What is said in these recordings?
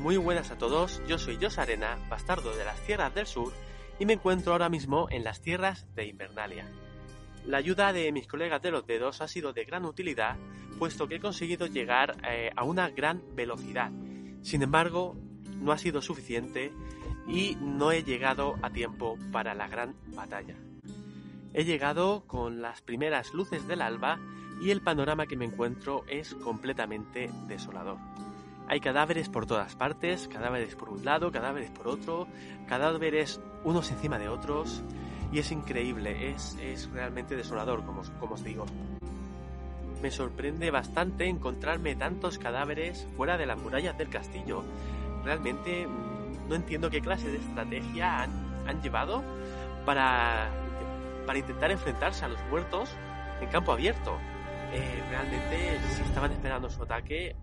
Muy buenas a todos, yo soy Jos Arena, bastardo de las tierras del sur, y me encuentro ahora mismo en las tierras de Invernalia. La ayuda de mis colegas de los dedos ha sido de gran utilidad, puesto que he conseguido llegar eh, a una gran velocidad. Sin embargo, no ha sido suficiente y no he llegado a tiempo para la gran batalla. He llegado con las primeras luces del alba y el panorama que me encuentro es completamente desolador. Hay cadáveres por todas partes, cadáveres por un lado, cadáveres por otro, cadáveres unos encima de otros, y es increíble, es, es realmente desolador, como, como os digo. Me sorprende bastante encontrarme tantos cadáveres fuera de las murallas del castillo. Realmente mm, no entiendo qué clase de estrategia han, han llevado para, para intentar enfrentarse a los muertos en campo abierto. Eh, realmente, si estaban esperando su ataque,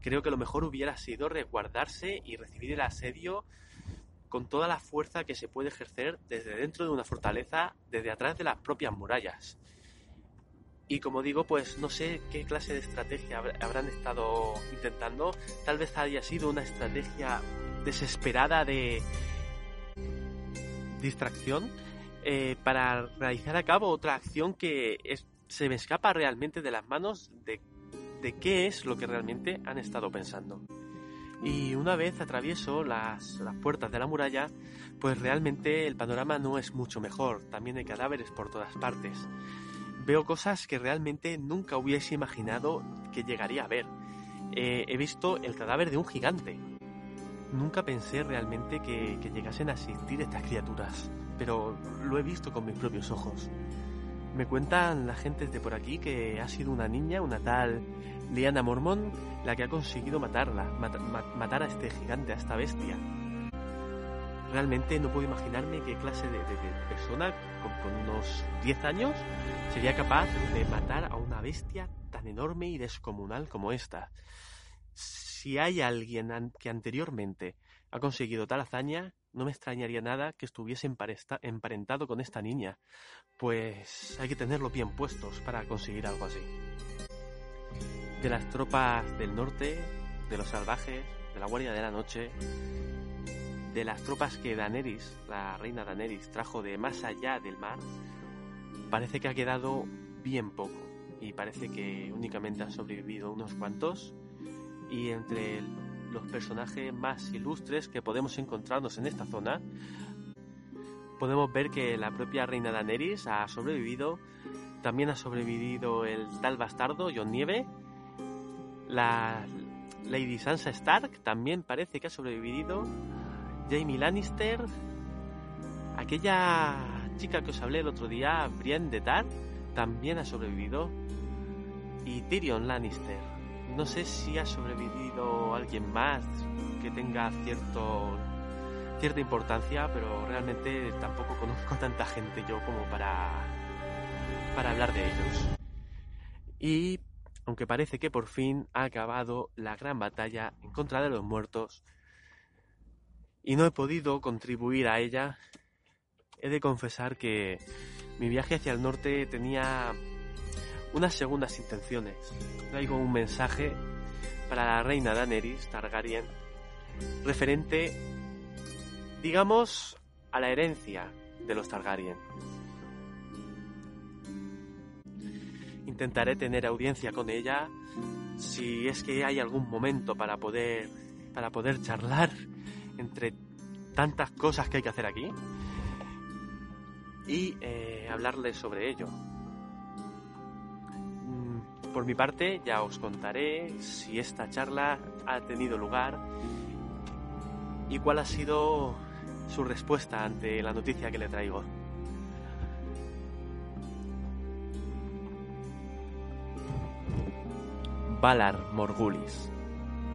creo que lo mejor hubiera sido resguardarse y recibir el asedio con toda la fuerza que se puede ejercer desde dentro de una fortaleza, desde atrás de las propias murallas. Y como digo, pues no sé qué clase de estrategia habrán estado intentando. Tal vez haya sido una estrategia desesperada de distracción eh, para realizar a cabo otra acción que se me escapa realmente de las manos de de qué es lo que realmente han estado pensando. Y una vez atravieso las, puertas de la muralla, pues realmente el panorama no es mucho mejor. También hay cadáveres por todas partes. Veo cosas que realmente nunca hubiese imaginado que llegaría a ver. Eh, he visto el cadáver de un gigante. Nunca pensé realmente que llegasen a existir estas criaturas, pero lo he visto con mis propios ojos. Me cuentan la gente de por aquí que ha sido una niña, una tal Liana Mormón, la que ha conseguido matarla, mat matar a este gigante, a esta bestia. Realmente no puedo imaginarme qué clase de persona con, con, unos 10 años sería capaz de matar a una bestia tan enorme y descomunal como esta. Si hay alguien que anteriormente ha conseguido tal hazaña, no me extrañaría nada que estuviese emparentado con esta niña, pues hay que tenerlo bien puestos para conseguir algo así. De las tropas del norte, de los salvajes, de la Guardia de la Noche, de las tropas que Daenerys, la reina Daenerys, trajo de más allá del mar, parece que ha quedado bien poco y parece que únicamente han sobrevivido unos cuantos y entre los personajes más ilustres que podemos encontrarnos en esta zona, podemos ver que la propia reina Daenerys ha sobrevivido, también ha sobrevivido el tal bastardo John Nieve, la Lady Sansa Stark también parece que ha sobrevivido, Jamie Lannister, aquella chica que os hablé el otro día, Brienne de Tar, también ha sobrevivido, y Tyrion Lannister no sé si ha sobrevivido alguien más que tenga cierta importancia, pero realmente tampoco conozco tanta gente yo como para para hablar de ellos. Y aunque parece que por fin ha acabado la gran batalla en contra de los muertos y no he podido contribuir a ella, he de confesar que mi viaje hacia el norte tenía unas segundas intenciones. Traigo un mensaje para la reina Daenerys Targaryen referente, digamos, a la herencia de los Targaryen. Intentaré tener audiencia con ella si es que hay algún momento para poder para poder charlar entre tantas cosas que hay que hacer aquí y eh, hablarles sobre ello. Por mi parte, ya os contaré si esta charla ha tenido lugar y cuál ha sido su respuesta ante la noticia que le traigo. Valar Morgulis.